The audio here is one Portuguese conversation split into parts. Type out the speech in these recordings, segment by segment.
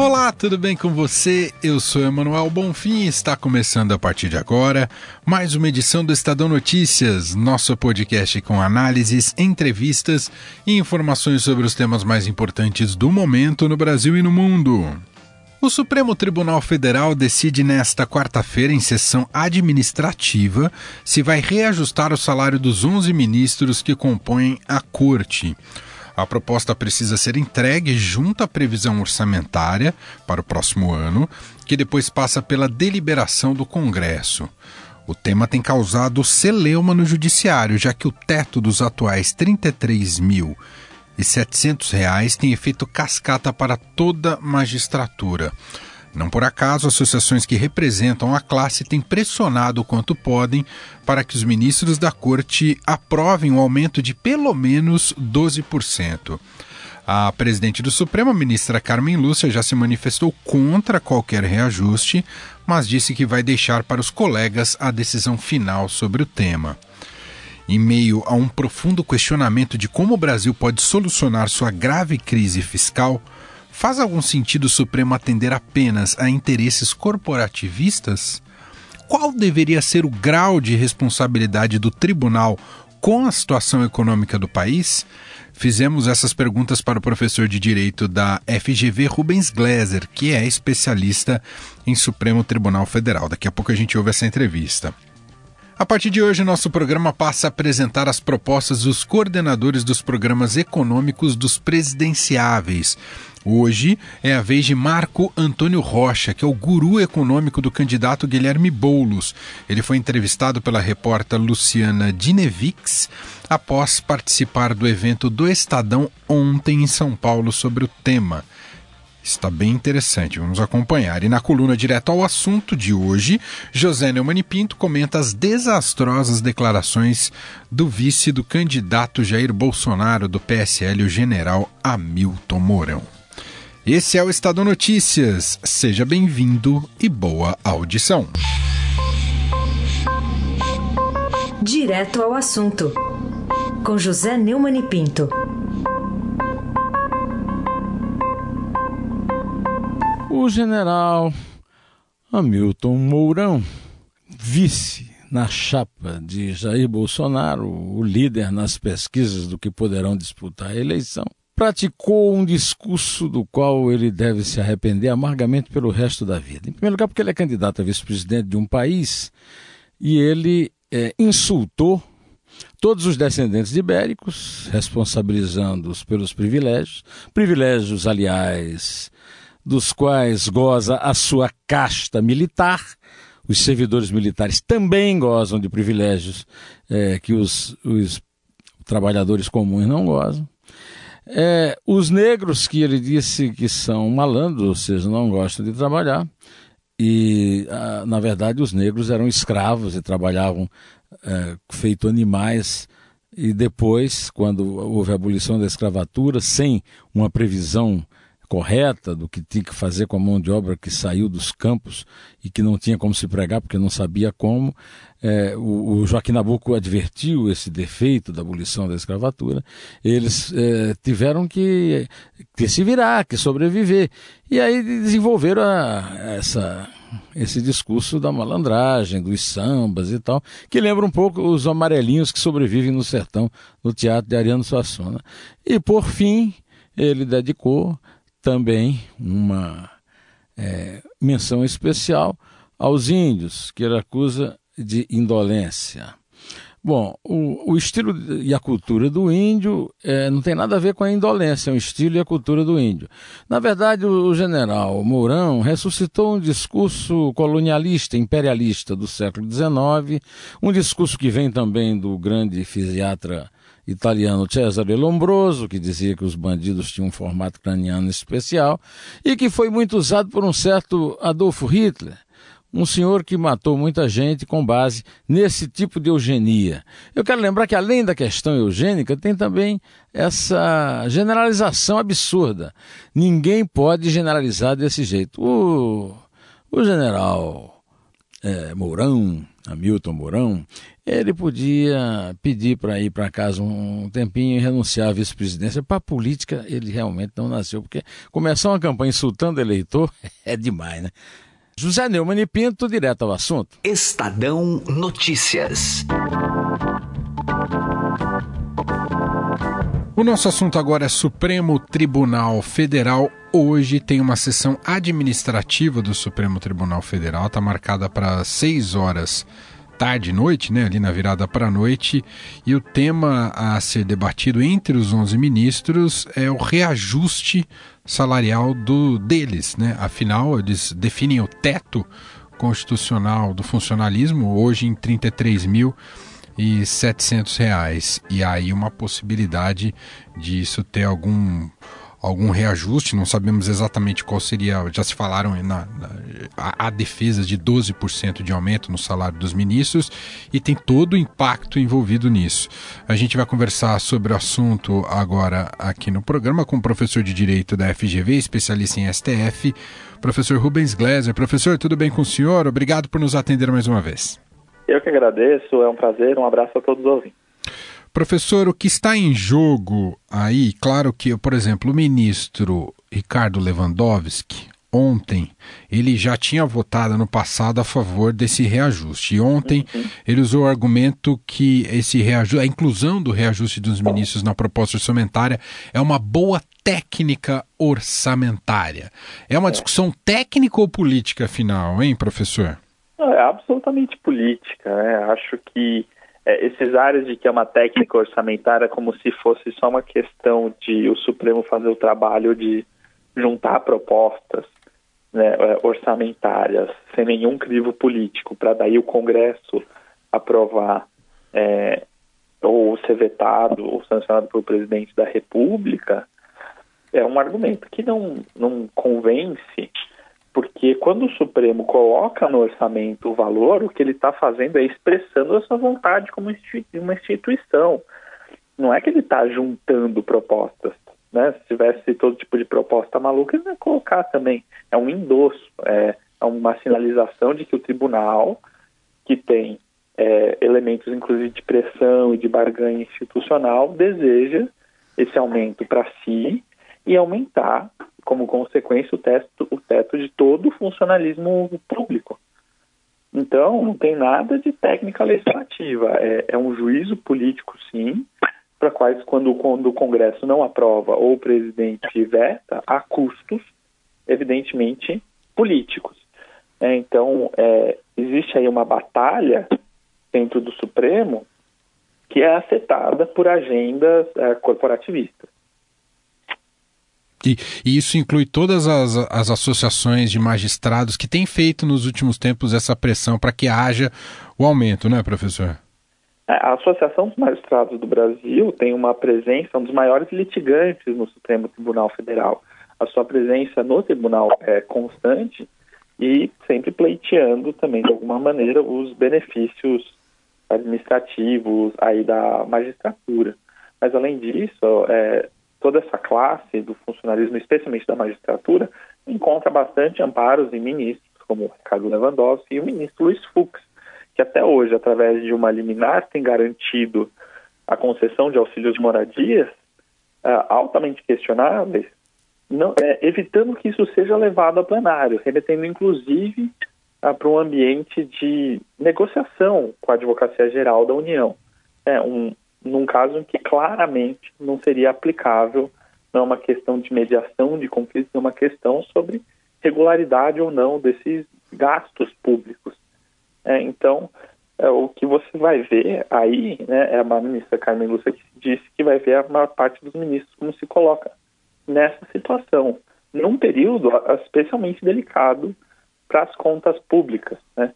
Olá, tudo bem com você? Eu sou Emanuel Bonfim e está começando a partir de agora mais uma edição do Estadão Notícias, nosso podcast com análises, entrevistas e informações sobre os temas mais importantes do momento no Brasil e no mundo. O Supremo Tribunal Federal decide nesta quarta-feira, em sessão administrativa, se vai reajustar o salário dos 11 ministros que compõem a corte. A proposta precisa ser entregue junto à previsão orçamentária para o próximo ano, que depois passa pela deliberação do Congresso. O tema tem causado celeuma no judiciário, já que o teto dos atuais R$ 33.700 tem efeito cascata para toda magistratura. Não por acaso, associações que representam a classe têm pressionado o quanto podem para que os ministros da corte aprovem um aumento de pelo menos 12%. A presidente do Supremo, a ministra Carmen Lúcia, já se manifestou contra qualquer reajuste, mas disse que vai deixar para os colegas a decisão final sobre o tema. Em meio a um profundo questionamento de como o Brasil pode solucionar sua grave crise fiscal, Faz algum sentido o Supremo atender apenas a interesses corporativistas? Qual deveria ser o grau de responsabilidade do tribunal com a situação econômica do país? Fizemos essas perguntas para o professor de Direito da FGV, Rubens Gleiser, que é especialista em Supremo Tribunal Federal. Daqui a pouco a gente ouve essa entrevista. A partir de hoje, nosso programa passa a apresentar as propostas dos coordenadores dos programas econômicos dos presidenciáveis. Hoje é a vez de Marco Antônio Rocha, que é o guru econômico do candidato Guilherme Boulos. Ele foi entrevistado pela repórter Luciana Dinevix após participar do evento do Estadão ontem em São Paulo sobre o tema. Está bem interessante, vamos acompanhar. E na coluna direto ao assunto de hoje, José Neumann Pinto comenta as desastrosas declarações do vice do candidato Jair Bolsonaro do PSL, o general Hamilton Mourão. Esse é o Estado Notícias. Seja bem-vindo e boa audição. Direto ao assunto, com José Neumann Pinto. O general Hamilton Mourão, vice na chapa de Jair Bolsonaro, o líder nas pesquisas do que poderão disputar a eleição, praticou um discurso do qual ele deve se arrepender amargamente pelo resto da vida. Em primeiro lugar, porque ele é candidato a vice-presidente de um país e ele é, insultou todos os descendentes de ibéricos, responsabilizando-os pelos privilégios, privilégios, aliás, dos quais goza a sua casta militar. Os servidores militares também gozam de privilégios é, que os, os trabalhadores comuns não gozam. É, os negros, que ele disse que são malandros, ou seja, não gostam de trabalhar, e ah, na verdade os negros eram escravos e trabalhavam é, feito animais e depois, quando houve a abolição da escravatura, sem uma previsão correta do que tinha que fazer com a mão de obra que saiu dos campos e que não tinha como se pregar porque não sabia como. É, o, o, Joaquim Nabuco advertiu esse defeito da abolição da escravatura. Eles é, tiveram que, que se virar, que sobreviver. E aí desenvolveram a, essa, esse discurso da malandragem, dos sambas e tal, que lembra um pouco os amarelinhos que sobrevivem no sertão, no teatro de Ariano Suassuna. E por fim, ele dedicou também uma é, menção especial aos índios, que ele acusa de indolência. Bom, o, o, estilo e a cultura do índio é, não tem nada a ver com a indolência, é o estilo e a cultura do índio. Na verdade, o, o general Mourão ressuscitou um discurso colonialista, imperialista do século XIX, um discurso que vem também do grande fisiatra italiano Cesare Lombroso, que dizia que os bandidos tinham um formato craniano especial, e que foi muito usado por um certo Adolfo Hitler, um senhor que matou muita gente com base nesse tipo de eugenia. Eu quero lembrar que, além da questão eugênica, tem também essa generalização absurda. Ninguém pode generalizar desse jeito. O, o general é, Mourão, Hamilton Mourão, ele podia pedir para ir para casa um tempinho e renunciar à vice-presidência. Para a política, ele realmente não nasceu, porque começar uma campanha insultando eleitor é demais, né? José Neumann e Pinto, direto ao assunto. Estadão Notícias. O nosso assunto agora é Supremo Tribunal Federal. Hoje tem uma sessão administrativa do Supremo Tribunal Federal, está marcada para 6 horas tarde noite, né, ali na virada para a noite, e o tema a ser debatido entre os 11 ministros é o reajuste salarial do deles, né? Afinal, eles definem o teto constitucional do funcionalismo hoje em 33 mil e 700 reais e aí uma possibilidade de isso ter algum algum reajuste, não sabemos exatamente qual seria, já se falaram na, na a, defesa de 12% de aumento no salário dos ministros e tem todo o impacto envolvido nisso. A gente vai conversar sobre o assunto agora aqui no programa com o professor de Direito da FGV, especialista em STF, professor Rubens Gleiser. Professor, tudo bem com o senhor? Obrigado por nos atender mais uma vez. Eu que agradeço, é um prazer, um abraço a todos os ouvintes. Professor, o que está em jogo aí, claro que, por exemplo, o ministro Ricardo Lewandowski, ontem, ele já tinha votado no passado a favor desse reajuste. E ontem uhum. ele usou o argumento que esse reajuste, a inclusão do reajuste dos ministros na proposta orçamentária é uma boa técnica orçamentária. É uma é. discussão técnica ou política, afinal, hein, professor? É absolutamente política. Né? Acho que é, esses áreas de que é uma técnica orçamentária como se fosse só uma questão de o Supremo fazer o trabalho de juntar propostas né, é, orçamentárias sem nenhum crivo político para daí o Congresso aprovar é, ou ser vetado ou sancionado pelo presidente da República é um argumento que não, não convence porque quando o Supremo coloca no orçamento o valor, o que ele está fazendo é expressando a sua vontade como uma instituição. Não é que ele está juntando propostas. Né? Se tivesse todo tipo de proposta maluca, ele ia colocar também. É um endosso, é, é uma sinalização de que o tribunal, que tem é, elementos inclusive de pressão e de barganha institucional, deseja esse aumento para si e aumentar como consequência, o teto, o teto de todo o funcionalismo público. Então, não tem nada de técnica legislativa. É, é um juízo político, sim, para quais, quando, quando o Congresso não aprova ou o presidente veta, há custos, evidentemente, políticos. É, então, é, existe aí uma batalha dentro do Supremo que é afetada por agendas é, corporativistas. E, e, isso inclui todas as, as associações de magistrados que têm feito nos últimos tempos essa pressão para que haja o aumento, não é, professor? É, a Associação dos Magistrados do Brasil tem uma presença, um dos maiores litigantes no Supremo Tribunal Federal. A sua presença no tribunal é constante e sempre pleiteando também, de alguma maneira, os benefícios administrativos aí da magistratura. Mas, além disso, é, toda essa classe do funcionalismo, especialmente da magistratura, encontra bastante amparos em ministros, como o Ricardo Lewandowski e o ministro Luiz Fux, que até hoje, através de uma liminar, tem garantido a concessão de auxílios de moradias uh, altamente questionáveis, não, é, evitando que isso seja levado a plenário, remetendo inclusive uh, para um ambiente de negociação com a Advocacia Geral da União. É um, num caso em que claramente não seria aplicável, não é uma questão de mediação de conflitos, é uma questão sobre regularidade ou não desses gastos públicos. É, então, é, o que você vai ver aí, né, é a ministra Carmen Lúcia que disse que vai ver a maior parte dos ministros como se coloca nessa situação, num período especialmente delicado para as contas públicas, né?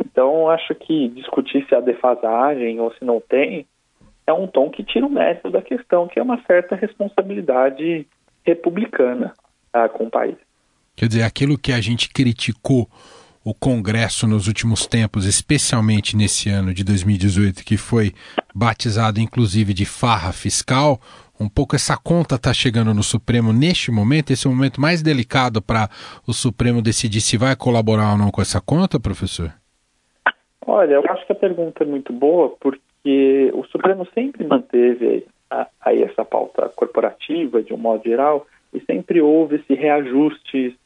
Então, acho que discutir se há defasagem ou se não tem é um tom que tira o mérito da questão, que é uma certa responsabilidade republicana ah, com o país. Quer dizer, aquilo que a gente criticou o Congresso nos últimos tempos, especialmente nesse ano de 2018, que foi batizado inclusive de farra fiscal. Um pouco essa conta está chegando no Supremo neste momento, esse é o momento mais delicado para o Supremo decidir se vai colaborar ou não com essa conta, professor? Olha, eu acho que a pergunta é muito boa, porque o Supremo sempre manteve aí essa pauta corporativa, de um modo geral, e sempre houve esse reajuste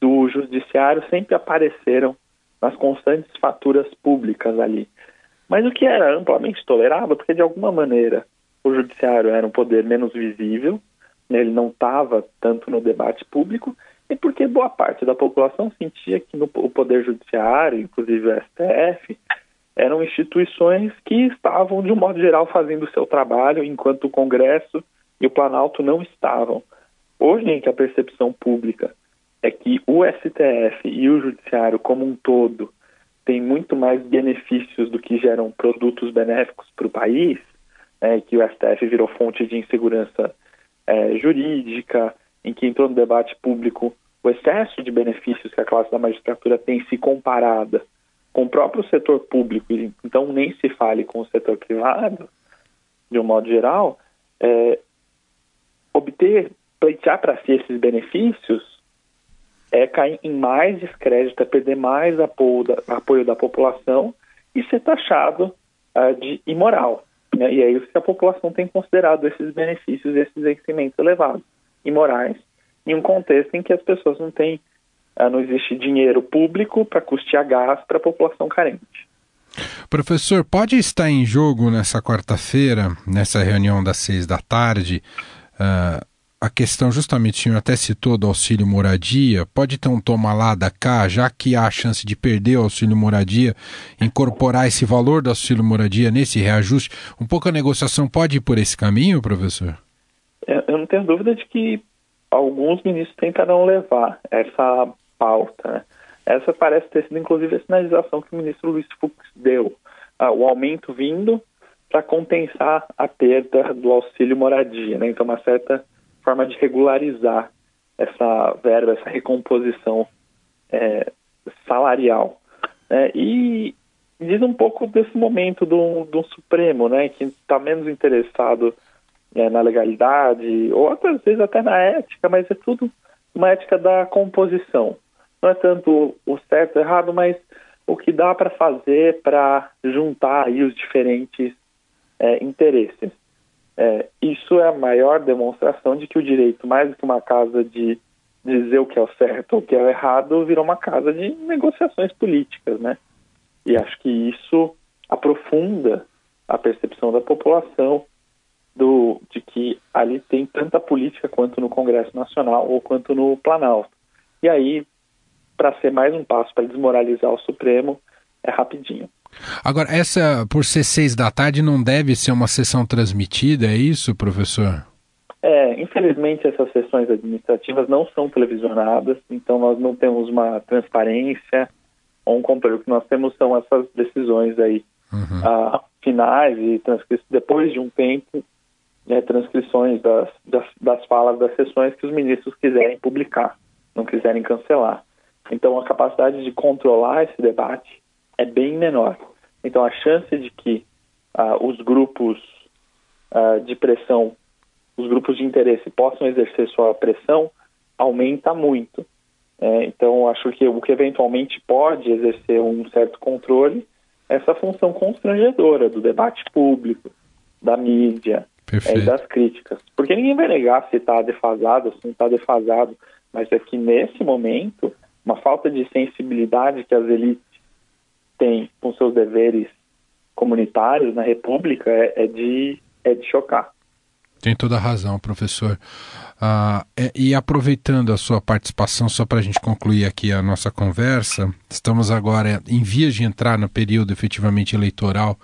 do judiciário, sempre apareceram nas constantes faturas públicas ali. Mas o que era amplamente tolerável, porque de alguma maneira o judiciário era um poder menos visível, né, ele não estava tanto no debate público, e porque boa parte da população sentia que no, o poder judiciário, inclusive o STF, eram instituições que estavam, de um modo geral, fazendo o seu trabalho, enquanto o Congresso e o Planalto não estavam. Hoje, em que a percepção pública é que o STF e o Judiciário como um todo têm muito mais benefícios do que geram produtos benéficos para o país, né, que o STF virou fonte de insegurança é, jurídica, em que entrou no debate público o excesso de benefícios que a classe da magistratura tem se comparada com o próprio setor público, então nem se fale com o setor privado, de um modo geral, é, obter, pleitear para si esses benefícios é cair em mais descrédito, é perder mais apoio da, apoio da população e ser taxado uh, de imoral. Né? E é isso que a população tem considerado esses benefícios, esses vencimentos elevados, imorais, em um contexto em que as pessoas não têm não existe dinheiro público para custear gás para a população carente. Professor, pode estar em jogo nessa quarta-feira, nessa reunião das seis da tarde, uh, a questão justamente, o senhor até citou do auxílio moradia, pode ter um toma lá da cá, já que há a chance de perder o auxílio moradia, incorporar esse valor do auxílio moradia nesse reajuste, um pouco a negociação pode ir por esse caminho, professor? É, eu não tenho dúvida de que alguns ministros tentarão levar essa pauta. Né? Essa parece ter sido, inclusive, a sinalização que o ministro Luiz Fux deu. Ah, o aumento vindo para compensar a perda do auxílio moradia. Né? Então, uma certa forma de regularizar essa verba, essa recomposição é, salarial. Né? E diz um pouco desse momento do, do Supremo, né, que está menos interessado é, na legalidade, ou às vezes até na ética, mas é tudo uma ética da composição não é tanto o certo ou errado, mas o que dá para fazer para juntar aí os diferentes é, interesses. É, isso é a maior demonstração de que o direito, mais do que uma casa de dizer o que é o certo ou o que é o errado, virou uma casa de negociações políticas, né? E acho que isso aprofunda a percepção da população do, de que ali tem tanta política quanto no Congresso Nacional ou quanto no Planalto. E aí para ser mais um passo para desmoralizar o Supremo, é rapidinho. Agora, essa, por ser seis da tarde, não deve ser uma sessão transmitida, é isso, professor? É, infelizmente essas sessões administrativas não são televisionadas, então nós não temos uma transparência ou um controle. O que nós temos são essas decisões aí uhum. ah, finais e transcrições, depois de um tempo, né, transcrições das, das, das falas das sessões que os ministros quiserem publicar, não quiserem cancelar. Então, a capacidade de controlar esse debate é bem menor. Então, a chance de que uh, os grupos uh, de pressão, os grupos de interesse possam exercer sua pressão aumenta muito. É, então, acho que o que eventualmente pode exercer um certo controle é essa função constrangedora do debate público, da mídia é, das críticas. Porque ninguém vai negar se está defasado, se não está defasado, mas é que nesse momento uma falta de sensibilidade que as elites têm com seus deveres comunitários na República é, é de, é de chocar. Tem toda a razão, professor. Ah, é, e aproveitando a sua participação, só para a gente concluir aqui a nossa conversa, estamos agora em vias de entrar no período efetivamente eleitoral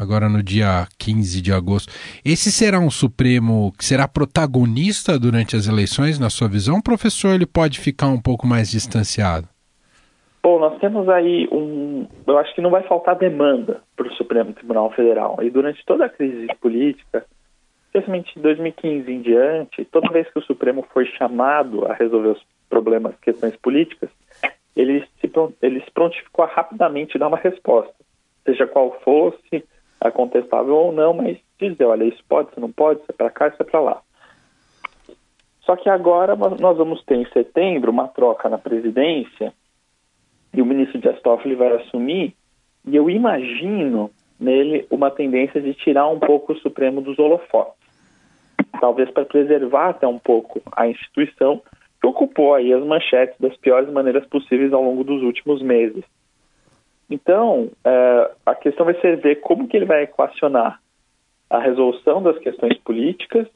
agora no dia 15 de agosto. Esse será um Supremo que será protagonista durante as eleições, na sua visão, professor? Ele pode ficar um pouco mais distanciado? Bom, nós temos aí um. Eu acho que não vai faltar demanda para o Supremo Tribunal Federal. E durante toda a crise política, especialmente de 2015 em diante, toda vez que o Supremo foi chamado a resolver os problemas, questões políticas, ele se, ele se prontificou a rapidamente dar uma resposta, seja qual fosse, a contestável ou não, mas dizer, olha, isso pode, isso não pode, isso é para cá, isso é para lá. Só que agora nós vamos ter em setembro uma troca na presidência e o ministro Dias Toffoli vai assumir e eu imagino nele uma tendência de tirar um pouco o Supremo dos holofotes. Talvez para preservar até um pouco a instituição que ocupou aí as manchetes das piores maneiras possíveis ao longo dos últimos meses. Então, é, a questão vai ser ver como que ele vai equacionar a resolução das questões políticas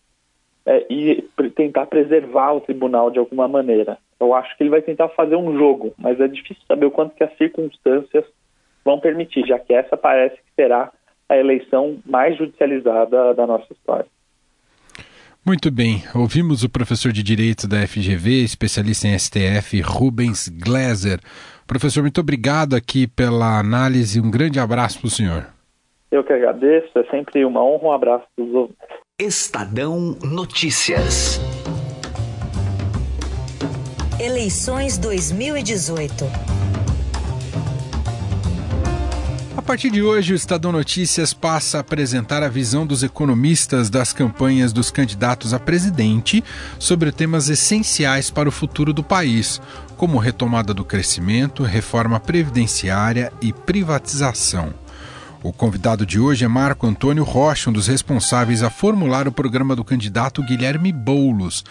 é, e tentar preservar o tribunal de alguma maneira. Eu acho que ele vai tentar fazer um jogo, mas é difícil saber o quanto que as circunstâncias vão permitir, já que essa parece que será a eleição mais judicializada da nossa história. Muito bem, ouvimos o professor de Direito da FGV, especialista em STF, Rubens Gleiser. Professor, muito obrigado aqui pela análise, um grande abraço para o senhor. Eu que agradeço, é sempre uma honra, um abraço para os ouvintes. Estadão Notícias. Eleições 2018 partir de hoje, o Estadão Notícias passa a apresentar a visão dos economistas das campanhas dos candidatos a presidente sobre temas essenciais para o futuro do país, como retomada do crescimento, reforma previdenciária e privatização. O convidado de hoje é Marco Antônio Rocha, um dos responsáveis a formular o programa do candidato Guilherme Boulos.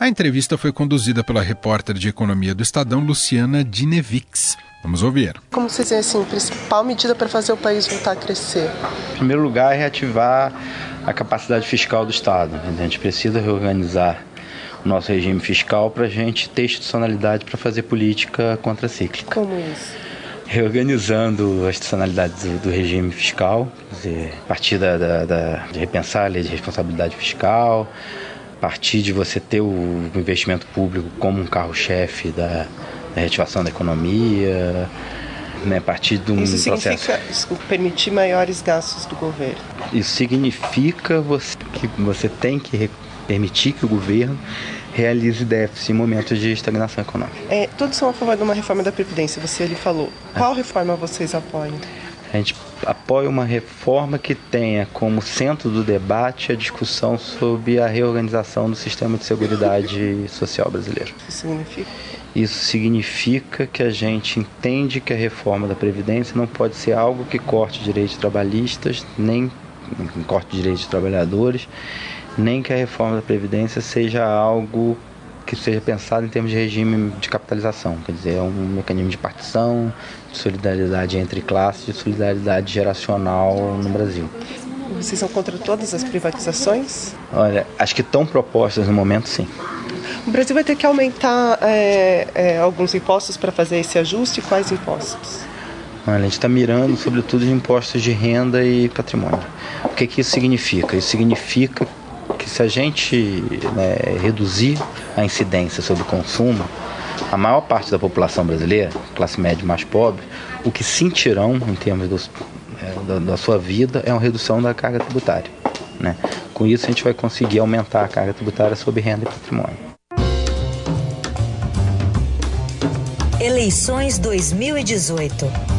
A entrevista foi conduzida pela repórter de economia do Estadão, Luciana Dinevix. Vamos ouvir. Como vocês veem assim, a principal medida para fazer o país voltar a crescer? Em primeiro lugar, é reativar a capacidade fiscal do Estado. A gente precisa reorganizar o nosso regime fiscal para a gente ter institucionalidade para fazer política contracíclica. Como isso? Reorganizando a institucionalidade do, do regime fiscal, dizer, a partir da, da, da, de repensar a lei de responsabilidade fiscal, a partir de você ter o investimento público como um carro-chefe da, da reativação da economia, né, a partir de um Isso processo. significa permitir maiores gastos do governo. Isso significa você, que você tem que permitir que o governo realize déficit em momentos de estagnação econômica. É, todos são a favor de uma reforma da Previdência, você ali falou. Qual é. reforma vocês apoiam? A gente apoia uma reforma que tenha como centro do debate a discussão sobre a reorganização do sistema de segurança social brasileiro. O que significa? Isso significa que a gente entende que a reforma da Previdência não pode ser algo que corte direitos trabalhistas, nem corte direitos de trabalhadores, nem que a reforma da Previdência seja algo que seja pensado em termos de regime de capitalização, quer dizer, é um mecanismo de partição, de solidariedade entre classes, de solidariedade geracional no Brasil. Vocês são contra todas as privatizações? Olha, acho que estão propostas no momento, sim. O Brasil vai ter que aumentar é, é, alguns impostos para fazer esse ajuste. Quais impostos? Olha, a gente está mirando sobretudo de impostos de renda e patrimônio. O que, que isso significa? Isso significa que se a gente né, reduzir a incidência sobre o consumo, a maior parte da população brasileira, classe média mais pobre, o que sentirão em termos dos, é, da, da, sua vida é uma redução da carga tributária. Né? Com isso, a gente vai conseguir aumentar a carga tributária sobre renda e patrimônio. Eleições 2018.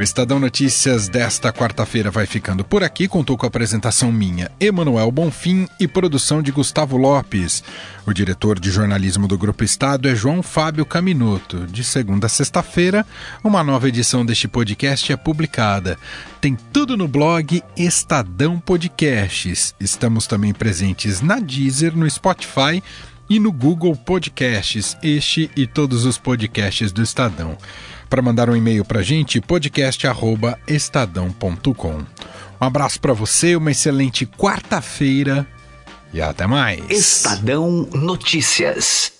O Estadão Notícias desta quarta-feira vai ficando por aqui. Contou com a apresentação minha, Emanuel Bonfim, e produção de Gustavo Lopes. O diretor de jornalismo do Grupo Estado é João Fábio Caminuto. De segunda a sexta-feira, uma nova edição deste podcast é publicada. Tem tudo no blog Estadão Podcasts. Estamos também presentes na Deezer, no Spotify e no Google Podcasts, este e todos os podcasts do Estadão. Para mandar um e-mail para a gente, podcast@estadão.com. Um abraço para você, uma excelente quarta-feira e até mais. Estadão Notícias.